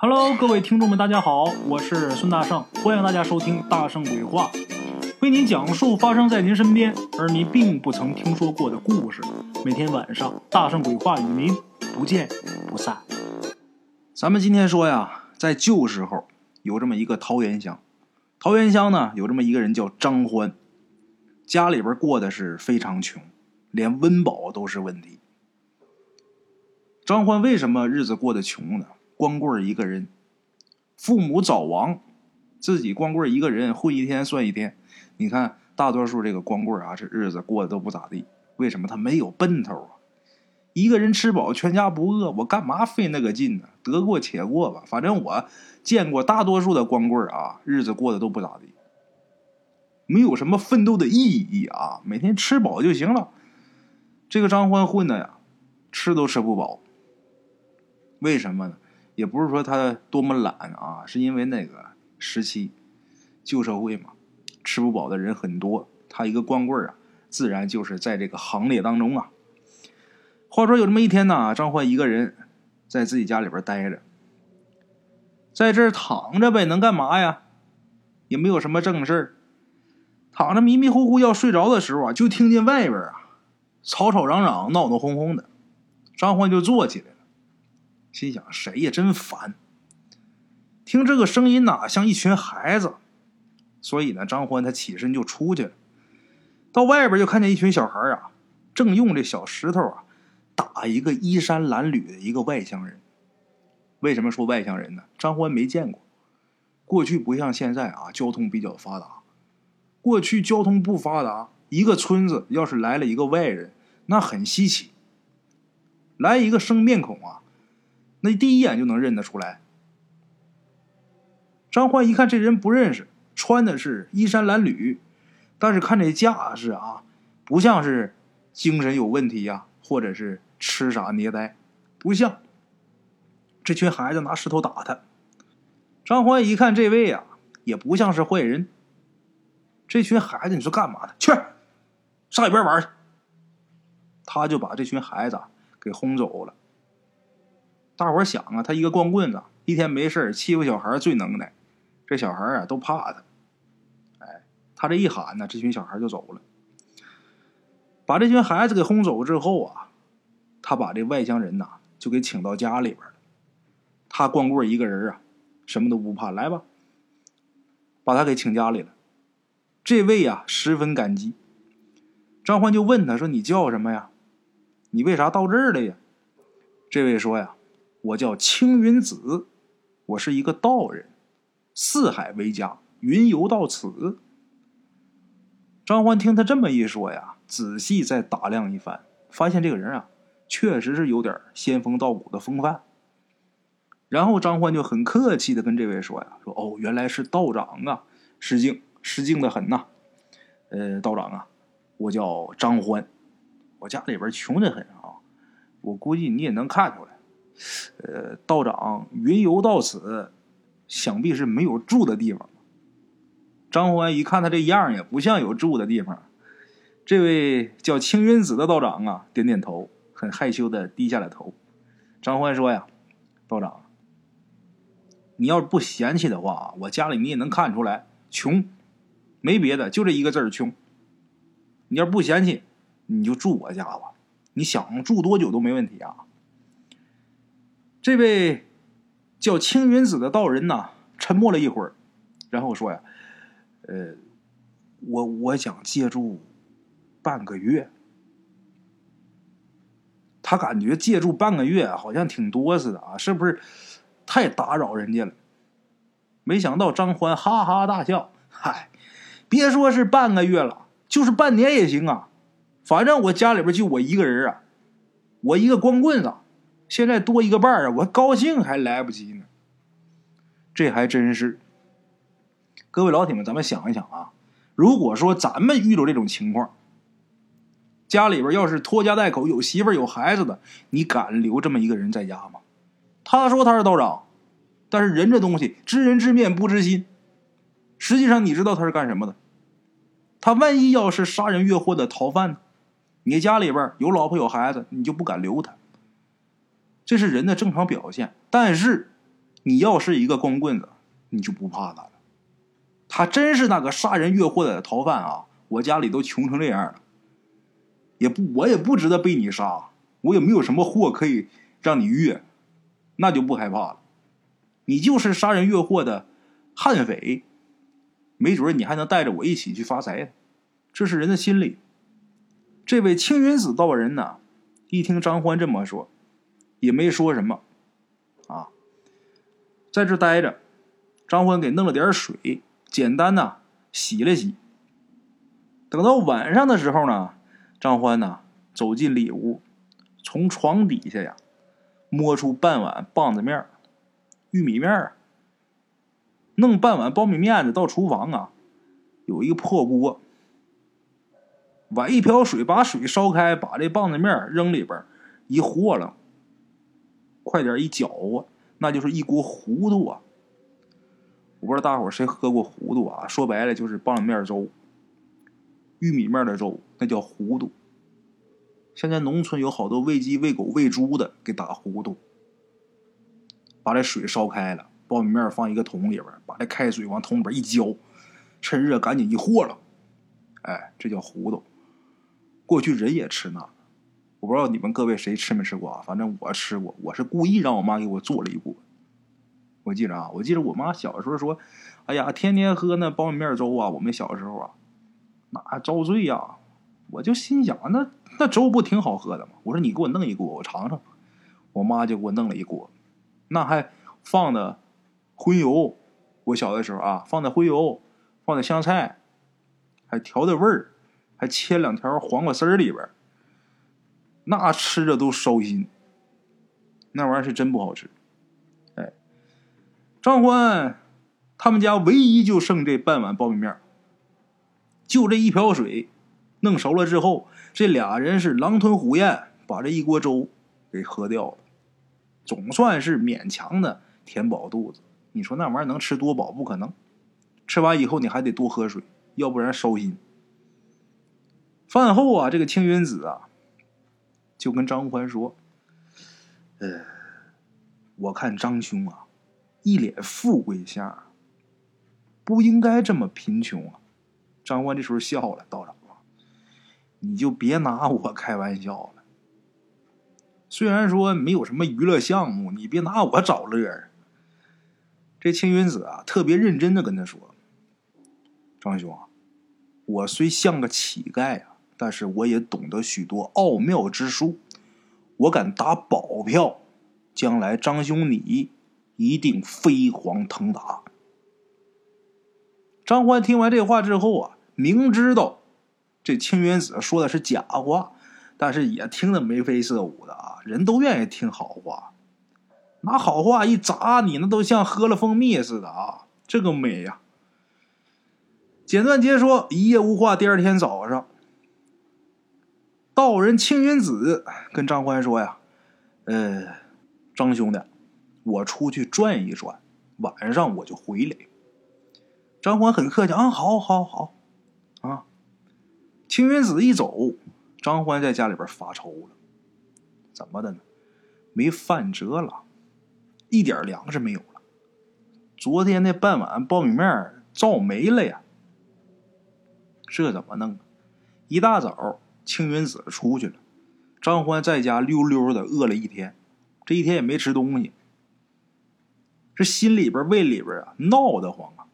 Hello，各位听众们，大家好，我是孙大圣，欢迎大家收听《大圣鬼话》，为您讲述发生在您身边而您并不曾听说过的故事。每天晚上，《大圣鬼话》与您不见不散。咱们今天说呀，在旧时候有这么一个桃源乡，桃源乡呢有这么一个人叫张欢，家里边过得是非常穷，连温饱都是问题。张欢为什么日子过得穷呢？光棍一个人，父母早亡，自己光棍一个人混一天算一天。你看，大多数这个光棍啊，这日子过得都不咋地。为什么？他没有奔头啊！一个人吃饱，全家不饿，我干嘛费那个劲呢？得过且过吧。反正我见过大多数的光棍啊，日子过得都不咋地，没有什么奋斗的意义啊。每天吃饱就行了。这个张欢混的呀，吃都吃不饱。为什么呢？也不是说他多么懒啊，是因为那个时期旧社会嘛，吃不饱的人很多，他一个光棍啊，自然就是在这个行列当中啊。话说有这么一天呢，张欢一个人在自己家里边待着，在这儿躺着呗，能干嘛呀？也没有什么正事儿，躺着迷迷糊糊要睡着的时候啊，就听见外边啊吵吵嚷嚷、闹闹哄哄的，张欢就坐起来了。心想谁呀，真烦！听这个声音呐，像一群孩子，所以呢，张欢他起身就出去了。到外边就看见一群小孩啊，正用这小石头啊打一个衣衫褴褛的一个外乡人。为什么说外乡人呢？张欢没见过。过去不像现在啊，交通比较发达。过去交通不发达，一个村子要是来了一个外人，那很稀奇。来一个生面孔啊！那第一眼就能认得出来。张欢一看这人不认识，穿的是衣衫褴褛，但是看这架势啊，不像是精神有问题呀，或者是痴傻捏呆，不像。这群孩子拿石头打他，张欢一看这位啊，也不像是坏人。这群孩子，你说干嘛的？去，上一边玩去。他就把这群孩子给轰走了。大伙想啊，他一个光棍子，一天没事欺负小孩最能耐，这小孩啊都怕他。哎，他这一喊呢，这群小孩就走了。把这群孩子给轰走之后啊，他把这外乡人呐就给请到家里边了。他光棍一个人啊，什么都不怕，来吧，把他给请家里了。这位呀十分感激。张欢就问他说：“你叫什么呀？你为啥到这儿来呀？”这位说呀。我叫青云子，我是一个道人，四海为家，云游到此。张欢听他这么一说呀，仔细再打量一番，发现这个人啊，确实是有点仙风道骨的风范。然后张欢就很客气的跟这位说呀：“说哦，原来是道长啊，失敬，失敬的很呐。呃，道长啊，我叫张欢，我家里边穷的很啊，我估计你也能看出来。”呃，道长云游到此，想必是没有住的地方。张欢一看他这样，也不像有住的地方。这位叫青云子的道长啊，点点头，很害羞的低下了头。张欢说：“呀，道长，你要是不嫌弃的话，我家里你也能看出来，穷，没别的，就这一个字儿穷。你要不嫌弃，你就住我家吧，你想住多久都没问题啊。”这位叫青云子的道人呐，沉默了一会儿，然后说：“呀，呃，我我想借住半个月。他感觉借住半个月好像挺多似的啊，是不是太打扰人家了？没想到张欢哈哈大笑：‘嗨，别说是半个月了，就是半年也行啊，反正我家里边就我一个人啊，我一个光棍子。’”现在多一个伴儿啊，我高兴还来不及呢。这还真是。各位老铁们，咱们想一想啊，如果说咱们遇到这种情况，家里边要是拖家带口、有媳妇有孩子的，你敢留这么一个人在家吗？他说他是道长，但是人这东西知人知面不知心，实际上你知道他是干什么的？他万一要是杀人越货的逃犯呢？你家里边有老婆有孩子，你就不敢留他。这是人的正常表现，但是你要是一个光棍子，你就不怕他了。他真是那个杀人越货的逃犯啊！我家里都穷成这样了，也不我也不值得被你杀，我也没有什么货可以让你越，那就不害怕了。你就是杀人越货的悍匪，没准你还能带着我一起去发财呢。这是人的心理。这位青云子道人呢，一听张欢这么说，也没说什么，啊，在这待着，张欢给弄了点水，简单呐洗了洗。等到晚上的时候呢，张欢呢走进里屋，从床底下呀摸出半碗棒子面玉米面儿，弄半碗苞米面子到厨房啊，有一个破锅。崴一瓢水，把水烧开，把这棒子面扔里边，一和了，快点一搅和，那就是一锅糊涂啊！我不知道大伙谁喝过糊涂啊？说白了就是棒子面粥，玉米面的粥，那叫糊涂。现在农村有好多喂鸡、喂狗、喂猪的，给打糊涂。把这水烧开了，苞米面放一个桶里边，把这开水往桶里边一浇，趁热赶紧一和了，哎，这叫糊涂。过去人也吃那，我不知道你们各位谁吃没吃过啊？反正我吃过，我是故意让我妈给我做了一锅。我记着啊，我记着我妈小时候说：“哎呀，天天喝那苞米面粥啊！”我们小时候啊，那遭罪呀！我就心想，那那粥不挺好喝的吗？我说你给我弄一锅，我尝尝。我妈就给我弄了一锅，那还放的荤油。我小的时候啊，放的荤油，放的香菜，还调的味儿。还切两条黄瓜丝儿里边，那吃着都烧心。那玩意儿是真不好吃。哎，张欢他们家唯一就剩这半碗苞米面就这一瓢水，弄熟了之后，这俩人是狼吞虎咽，把这一锅粥给喝掉了，总算是勉强的填饱肚子。你说那玩意儿能吃多饱？不可能。吃完以后你还得多喝水，要不然烧心。饭后啊，这个青云子啊，就跟张欢说：“呃，我看张兄啊，一脸富贵相，不应该这么贫穷啊。”张欢这时候笑了，道长啊：“你就别拿我开玩笑了。虽然说没有什么娱乐项目，你别拿我找乐儿。”这青云子啊，特别认真的跟他说：“张兄啊，我虽像个乞丐啊。”但是我也懂得许多奥妙之术，我敢打保票，将来张兄你一定飞黄腾达。张欢听完这话之后啊，明知道这青云子说的是假话，但是也听得眉飞色舞的啊。人都愿意听好话，拿好话一砸你，那都像喝了蜂蜜似的啊，这个美呀！简短截说，一夜无话。第二天早上。道人青云子跟张欢说：“呀，呃，张兄弟，我出去转一转，晚上我就回来。”张欢很客气：“啊，好，好，好，啊。”青云子一走，张欢在家里边发愁了：“怎么的呢？没饭辙了，一点粮食没有了。昨天那半碗苞米面造没了呀，这怎么弄？一大早。”青云子出去了，张欢在家溜溜的饿了一天，这一天也没吃东西，这心里边胃里边啊闹得慌啊。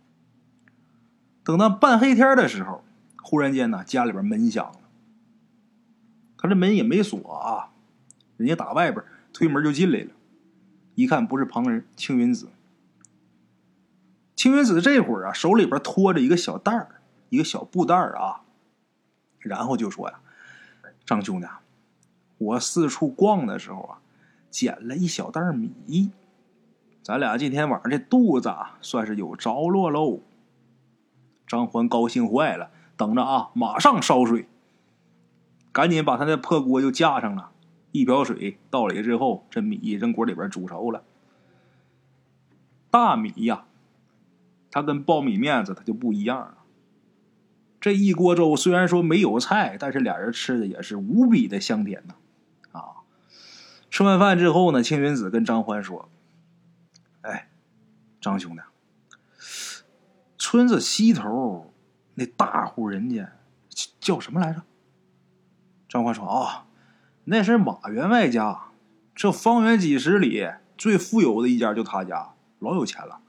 等到半黑天的时候，忽然间呢，家里边门响了，他这门也没锁啊，人家打外边推门就进来了，一看不是旁人，青云子。青云子这会儿啊，手里边拖着一个小袋儿，一个小布袋儿啊，然后就说呀。张兄弟，我四处逛的时候啊，捡了一小袋米，咱俩今天晚上这肚子啊，算是有着落喽。张欢高兴坏了，等着啊，马上烧水，赶紧把他那破锅就架上了。一瓢水倒里之后，这米扔锅里边煮熟了。大米呀，它跟苞米面子它就不一样了。这一锅粥虽然说没有菜，但是俩人吃的也是无比的香甜呐！啊，吃完饭之后呢，青云子跟张欢说：“哎，张兄弟，村子西头那大户人家叫什么来着？张欢说：“啊，那是马员外家，这方圆几十里最富有的一家就他家，老有钱了。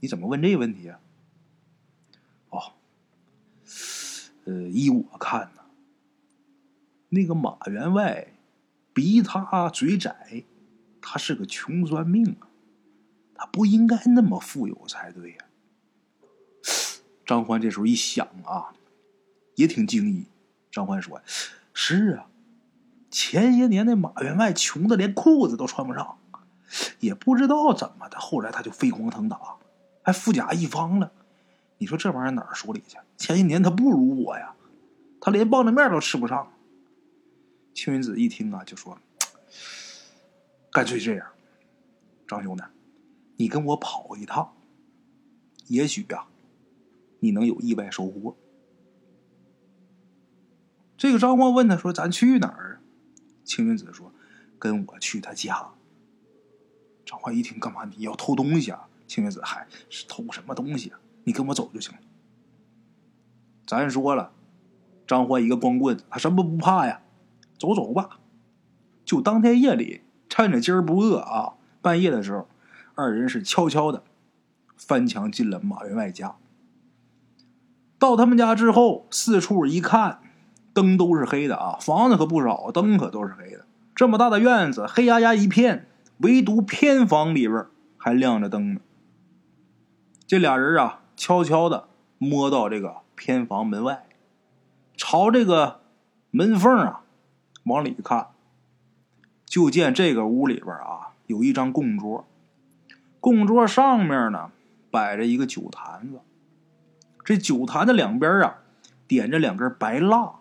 你怎么问这个问题啊？”哦，呃，依我看呢，那个马员外比他嘴窄，他是个穷酸命啊，他不应该那么富有才对呀。张欢这时候一想啊，也挺惊异。张欢说：“是啊，前些年那马员外穷的连裤子都穿不上，也不知道怎么的，后来他就飞黄腾达，还富甲一方了。你说这玩意儿哪儿说理去？前些年他不如我呀，他连棒子面都吃不上。”青云子一听啊，就说：“干脆这样，张兄弟，你跟我跑一趟，也许呀。”你能有意外收获。这个张欢问他说：“咱去哪儿？”青云子说：“跟我去他家。”张欢一听：“干嘛？你要偷东西啊？”青云子：“嗨，是偷什么东西啊？你跟我走就行了。”咱说了，张欢一个光棍，他什么不怕呀？走走吧。就当天夜里，趁着今儿不饿啊，半夜的时候，二人是悄悄的翻墙进了马员外家。到他们家之后，四处一看，灯都是黑的啊！房子可不少，灯可都是黑的。这么大的院子，黑压压一片，唯独偏房里边还亮着灯呢。这俩人啊，悄悄的摸到这个偏房门外，朝这个门缝啊往里看，就见这个屋里边啊有一张供桌，供桌上面呢摆着一个酒坛子。这酒坛子两边啊，点着两根白蜡。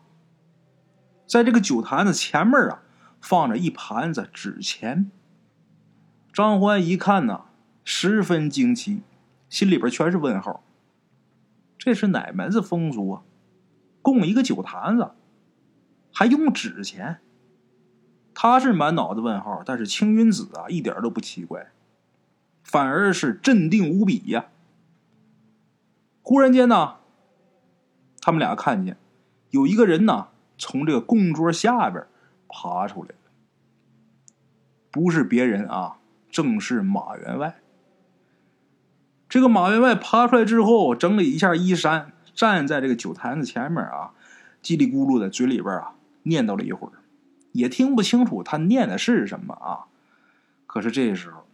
在这个酒坛子前面啊，放着一盘子纸钱。张欢一看呢，十分惊奇，心里边全是问号。这是哪门子风俗啊？供一个酒坛子，还用纸钱？他是满脑子问号，但是青云子啊，一点都不奇怪，反而是镇定无比呀。忽然间呢，他们俩看见有一个人呢从这个供桌下边爬出来了，不是别人啊，正是马员外。这个马员外爬出来之后，整理一下衣衫，站在这个酒坛子前面啊，叽里咕噜的嘴里边啊念叨了一会儿，也听不清楚他念的是什么啊。可是这时候，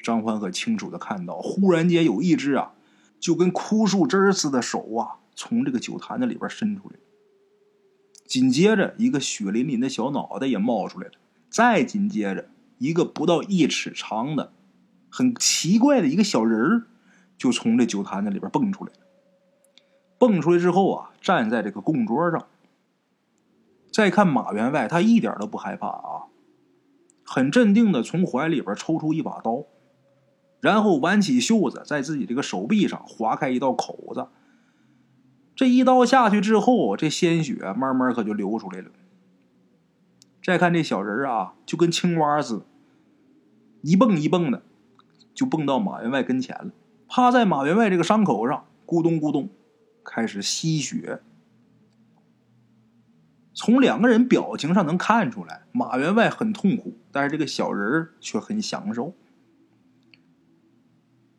张欢可清楚的看到，忽然间有一只啊。就跟枯树枝似的手啊，从这个酒坛子里边伸出来。紧接着，一个血淋淋的小脑袋也冒出来了。再紧接着，一个不到一尺长的、很奇怪的一个小人儿，就从这酒坛子里边蹦出来。蹦出来之后啊，站在这个供桌上。再看马员外，他一点都不害怕啊，很镇定的从怀里边抽出一把刀。然后挽起袖子，在自己这个手臂上划开一道口子。这一刀下去之后，这鲜血慢慢可就流出来了。再看这小人啊，就跟青蛙似的，一蹦一蹦的，就蹦到马员外跟前了，趴在马员外这个伤口上，咕咚咕咚开始吸血。从两个人表情上能看出来，马员外很痛苦，但是这个小人却很享受。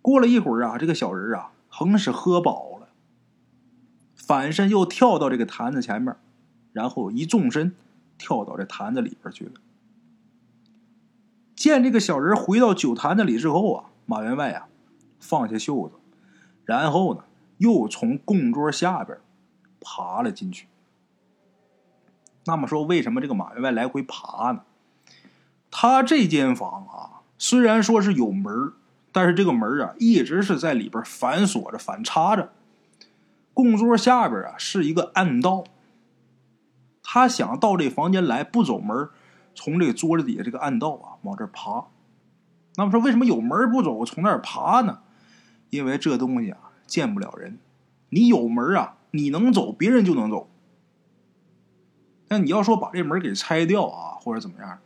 过了一会儿啊，这个小人啊，横是喝饱了，反身又跳到这个坛子前面，然后一纵身跳到这坛子里边去了。见这个小人回到酒坛子里之后啊，马员外啊放下袖子，然后呢又从供桌下边爬了进去。那么说，为什么这个马员外来回爬呢？他这间房啊，虽然说是有门但是这个门啊，一直是在里边反锁着、反插着。供桌下边啊是一个暗道。他想到这房间来，不走门，从这个桌子底下这个暗道啊往这爬。那么说，为什么有门不走，从那儿爬呢？因为这东西啊见不了人。你有门啊，你能走，别人就能走。但你要说把这门给拆掉啊，或者怎么样，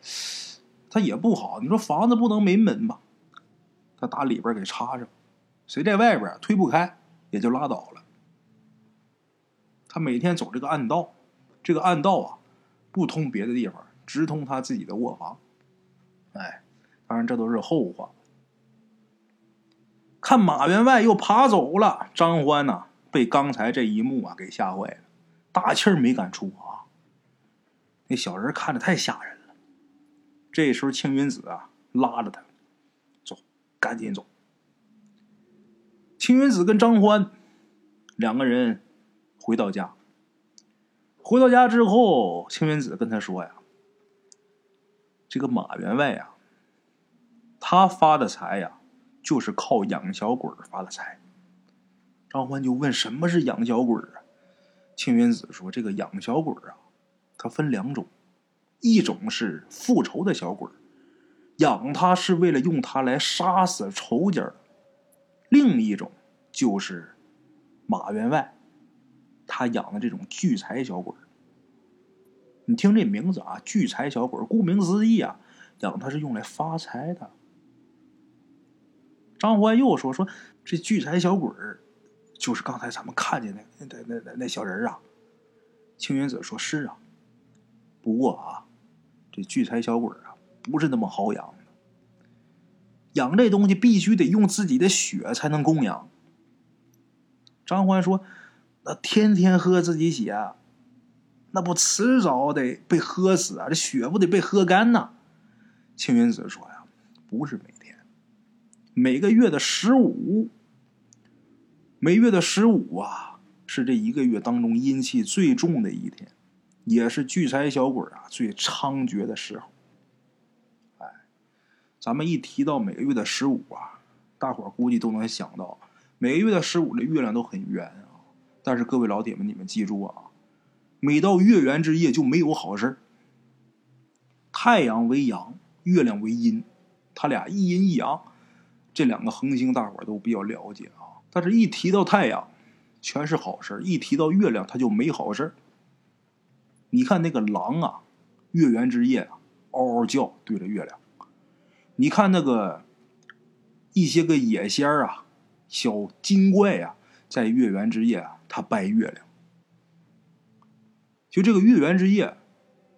它也不好。你说房子不能没门吧？他打里边给插上，谁在外边推不开也就拉倒了。他每天走这个暗道，这个暗道啊，不通别的地方，直通他自己的卧房。哎，当然这都是后话。看马员外又爬走了，张欢呐被刚才这一幕啊给吓坏了，大气儿没敢出啊。那小人看着太吓人了。这时候青云子啊拉着他走，赶紧走。青云子跟张欢两个人回到家。回到家之后，青云子跟他说呀：“这个马员外呀，他发的财呀。”就是靠养小鬼发的财。张欢就问：“什么是养小鬼啊？”青云子说：“这个养小鬼啊，它分两种，一种是复仇的小鬼，养他是为了用他来杀死仇家；另一种就是马员外，他养的这种聚财小鬼。你听这名字啊，聚财小鬼，顾名思义啊，养它是用来发财的。”张欢又说：“说这聚财小鬼儿，就是刚才咱们看见那那那那那小人啊。”青云子说：“是啊，不过啊，这聚财小鬼啊，不是那么好养的。养这东西必须得用自己的血才能供养。”张欢说：“那天天喝自己血，那不迟早得被喝死啊？这血不得被喝干呐？”青云子说：“呀，不是每天。”每个月的十五，每月的十五啊，是这一个月当中阴气最重的一天，也是聚财小鬼啊最猖獗的时候。哎，咱们一提到每个月的十五啊，大伙估计都能想到，每个月的十五的月亮都很圆啊。但是各位老铁们，你们记住啊，每到月圆之夜就没有好事太阳为阳，月亮为阴，他俩一阴一阳。这两个恒星，大伙都比较了解啊。但是，一提到太阳，全是好事一提到月亮，它就没好事你看那个狼啊，月圆之夜啊，嗷嗷叫，对着月亮。你看那个一些个野仙啊，小精怪啊，在月圆之夜啊，他拜月亮。就这个月圆之夜，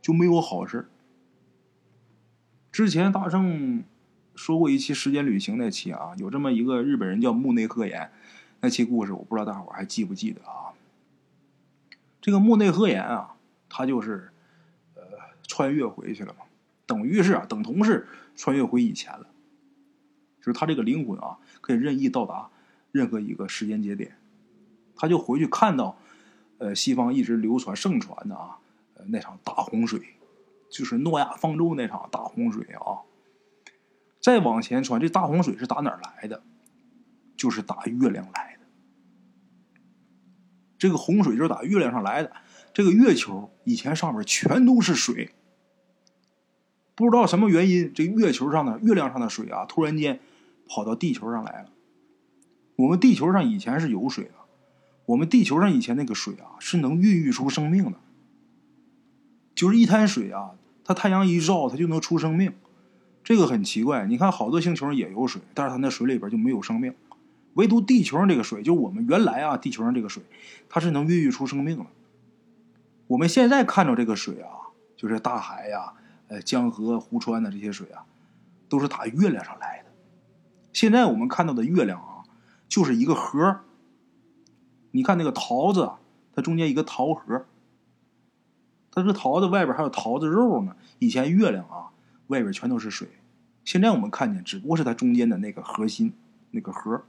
就没有好事之前大圣。说过一期时间旅行那期啊，有这么一个日本人叫木内鹤言，那期故事我不知道大伙还记不记得啊？这个木内鹤言啊，他就是呃穿越回去了嘛，等于是啊，等同是穿越回以前了，就是他这个灵魂啊，可以任意到达任何一个时间节点，他就回去看到呃西方一直流传盛传的啊呃那场大洪水，就是诺亚方舟那场大洪水啊。再往前传，这大洪水是打哪儿来的？就是打月亮来的。这个洪水就是打月亮上来的。这个月球以前上面全都是水，不知道什么原因，这月球上的月亮上的水啊，突然间跑到地球上来了。我们地球上以前是有水的，我们地球上以前那个水啊，是能孕育出生命的。就是一滩水啊，它太阳一照，它就能出生命。这个很奇怪，你看好多星球上也有水，但是它那水里边就没有生命，唯独地球上这个水，就我们原来啊，地球上这个水，它是能孕育出生命的。我们现在看到这个水啊，就是大海呀、呃江河湖川的这些水啊，都是打月亮上来的。现在我们看到的月亮啊，就是一个核。你看那个桃子，它中间一个桃核，它这桃子外边还有桃子肉呢。以前月亮啊。外边全都是水，现在我们看见只不过是它中间的那个核心，那个核。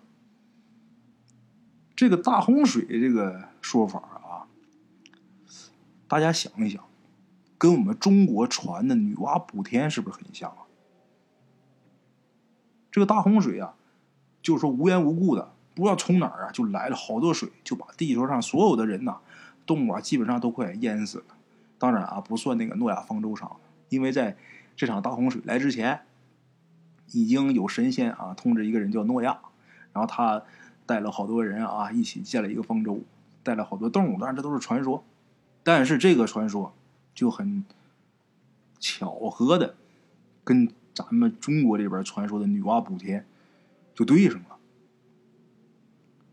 这个大洪水这个说法啊，大家想一想，跟我们中国传的女娲补天是不是很像啊？这个大洪水啊，就是说无缘无故的，不知道从哪儿啊就来了好多水，就把地球上所有的人呐、动物啊，基本上都快淹死了。当然啊，不算那个诺亚方舟上，因为在。这场大洪水来之前，已经有神仙啊通知一个人叫诺亚，然后他带了好多人啊一起建了一个方舟，带了好多动物，当然这都是传说。但是这个传说就很巧合的，跟咱们中国这边传说的女娲补天就对上了。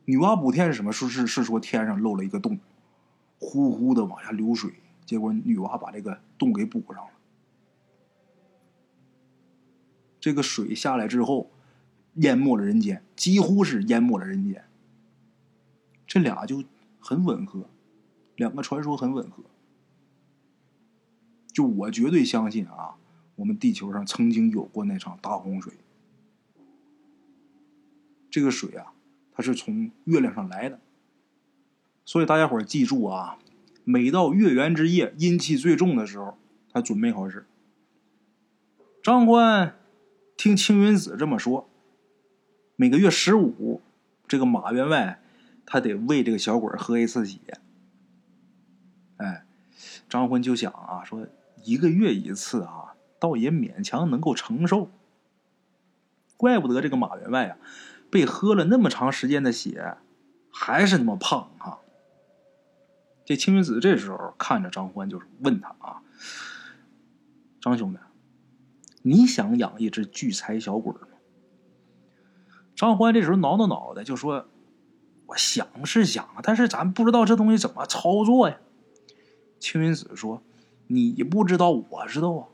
女娲补天是什么？说是是说天上漏了一个洞，呼呼的往下流水，结果女娲把这个洞给补上了。这个水下来之后，淹没了人间，几乎是淹没了人间。这俩就很吻合，两个传说很吻合。就我绝对相信啊，我们地球上曾经有过那场大洪水。这个水啊，它是从月亮上来的，所以大家伙记住啊，每到月圆之夜，阴气最重的时候，他准备好事。张欢听青云子这么说，每个月十五，这个马员外他得喂这个小鬼喝一次血。哎，张欢就想啊，说一个月一次啊，倒也勉强能够承受。怪不得这个马员外啊。被喝了那么长时间的血，还是那么胖哈。这青云子这时候看着张欢，就是问他啊：“张兄弟，你想养一只聚财小鬼吗？”张欢这时候挠挠脑袋就说：“我想是想，但是咱不知道这东西怎么操作呀。”青云子说：“你不知道，我知道啊。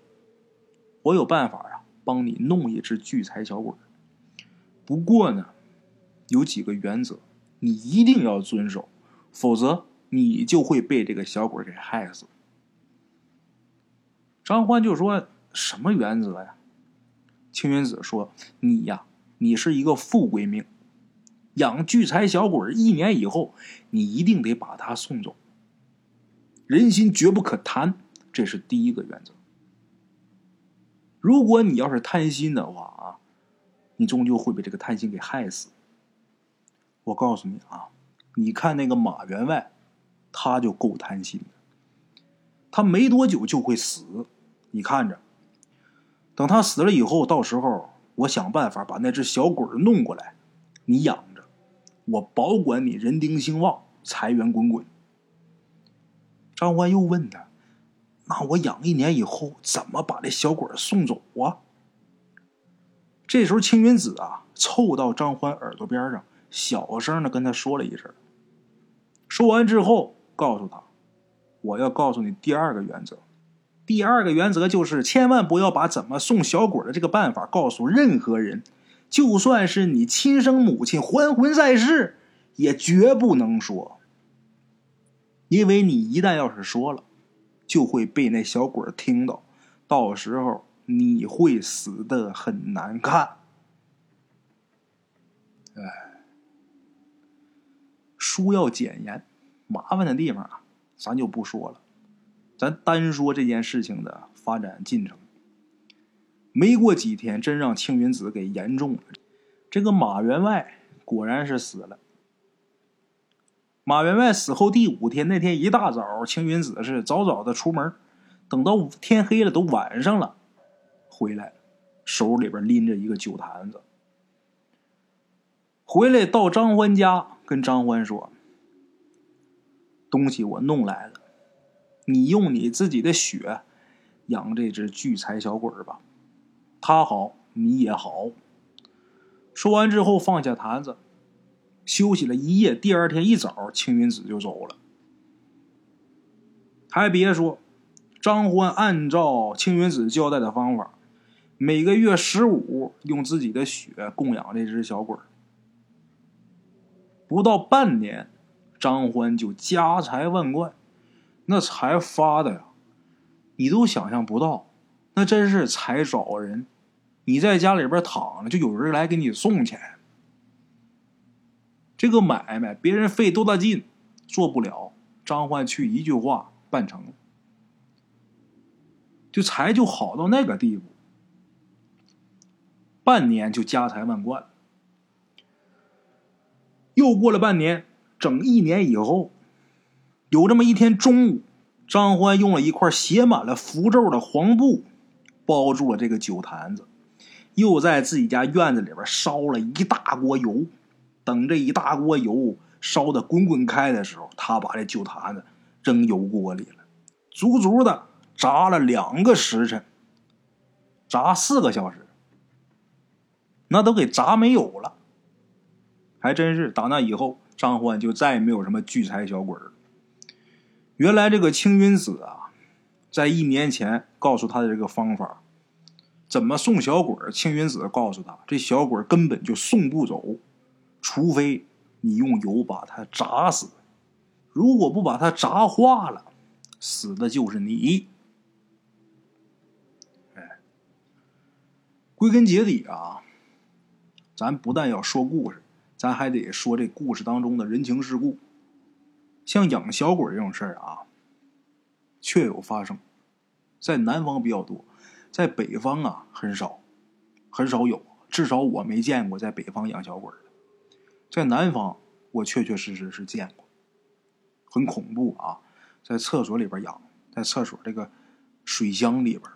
我有办法啊，帮你弄一只聚财小鬼。”不过呢，有几个原则，你一定要遵守，否则你就会被这个小鬼给害死。张欢就说：“什么原则呀？”青云子说：“你呀，你是一个富贵命，养聚财小鬼一年以后，你一定得把他送走。人心绝不可贪，这是第一个原则。如果你要是贪心的话啊。”你终究会被这个贪心给害死。我告诉你啊，你看那个马员外，他就够贪心的。他没多久就会死，你看着。等他死了以后，到时候我想办法把那只小鬼弄过来，你养着，我保管你人丁兴旺，财源滚滚。张欢又问他：“那我养一年以后，怎么把这小鬼送走啊？”这时候，青云子啊，凑到张欢耳朵边上，小声的跟他说了一声。说完之后，告诉他：“我要告诉你第二个原则。第二个原则就是，千万不要把怎么送小鬼的这个办法告诉任何人，就算是你亲生母亲还魂在世，也绝不能说。因为你一旦要是说了，就会被那小鬼听到，到时候……”你会死的很难看，哎，书要简言，麻烦的地方啊，咱就不说了，咱单说这件事情的发展进程。没过几天，真让青云子给言中了。这个马员外果然是死了。马员外死后第五天，那天一大早，青云子是早早的出门，等到天黑了，都晚上了。回来，手里边拎着一个酒坛子。回来到张欢家，跟张欢说：“东西我弄来了，你用你自己的血养这只聚财小鬼吧，他好你也好。”说完之后，放下坛子，休息了一夜。第二天一早，青云子就走了。还别说，张欢按照青云子交代的方法。每个月十五，用自己的血供养这只小鬼不到半年，张欢就家财万贯，那财发的呀，你都想象不到，那真是财找人。你在家里边躺着，就有人来给你送钱。这个买卖，别人费多大劲做不了，张欢去一句话办成了，就财就好到那个地步。半年就家财万贯。又过了半年，整一年以后，有这么一天中午，张欢用了一块写满了符咒的黄布包住了这个酒坛子，又在自己家院子里边烧了一大锅油。等这一大锅油烧的滚滚开的时候，他把这酒坛子扔油锅里了，足足的炸了两个时辰，炸四个小时。那都给砸没有了，还真是，打那以后，张欢就再也没有什么聚财小鬼儿。原来这个青云子啊，在一年前告诉他的这个方法，怎么送小鬼儿？青云子告诉他，这小鬼儿根本就送不走，除非你用油把他炸死。如果不把他炸化了，死的就是你。哎，归根结底啊，咱不但要说故事，咱还得说这故事当中的人情世故。像养小鬼这种事儿啊，确有发生，在南方比较多，在北方啊很少，很少有，至少我没见过在北方养小鬼的。在南方，我确确实实是见过，很恐怖啊！在厕所里边养，在厕所这个水箱里边，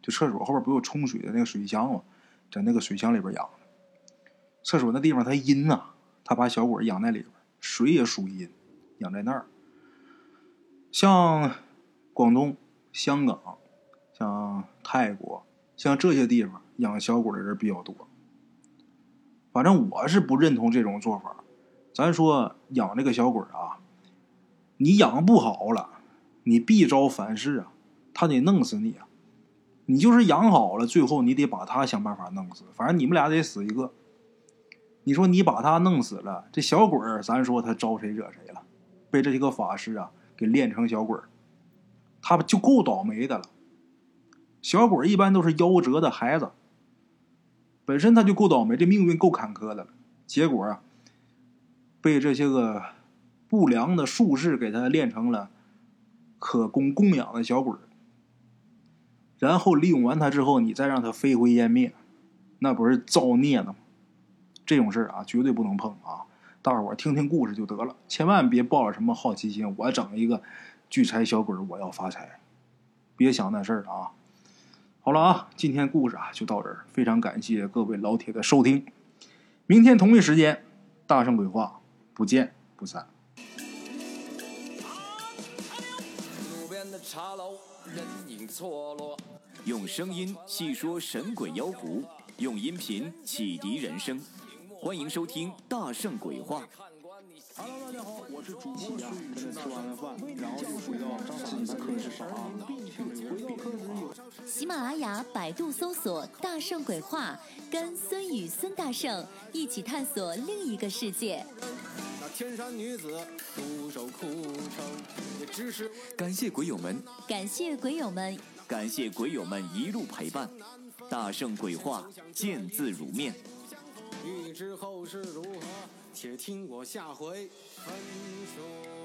就厕所后边不有冲水的那个水箱吗？在那个水箱里边养。厕所那地方它阴呐，他把小鬼养在里边，水也属阴。养在那儿，像广东、香港、像泰国、像这些地方养小鬼的人比较多。反正我是不认同这种做法。咱说养这个小鬼啊，你养不好了，你必遭反噬啊，他得弄死你啊。你就是养好了，最后你得把他想办法弄死，反正你们俩得死一个。你说你把他弄死了，这小鬼儿，咱说他招谁惹谁了？被这些个法师啊给练成小鬼儿，他就够倒霉的了。小鬼儿一般都是夭折的孩子，本身他就够倒霉，这命运够坎坷的了。结果啊，被这些个不良的术士给他练成了可供供养的小鬼儿，然后利用完他之后，你再让他飞灰烟灭，那不是造孽的吗？这种事儿啊，绝对不能碰啊！大伙儿听听故事就得了，千万别抱着什么好奇心，我整一个聚财小鬼，我要发财，别想那事儿啊！好了啊，今天故事啊就到这儿，非常感谢各位老铁的收听，明天同一时间，大圣鬼话不见不散。路边的茶楼，人影错落。用声音细说神鬼妖狐，用音频启迪人生。欢迎收听《大圣鬼话》。Hello，大家好，我是主播孙宇，现在吃完了饭，然后就回到自己的课室上啊。回到课室有喜马拉雅、百度搜索“大圣鬼话”，跟孙宇、孙大圣一起探索另一个世界。那天山女子独守空城，也只是感谢鬼友们，感谢鬼友们，感谢鬼友们一路陪伴。大圣鬼话，见字如面。欲知后事如何，且听我下回分说。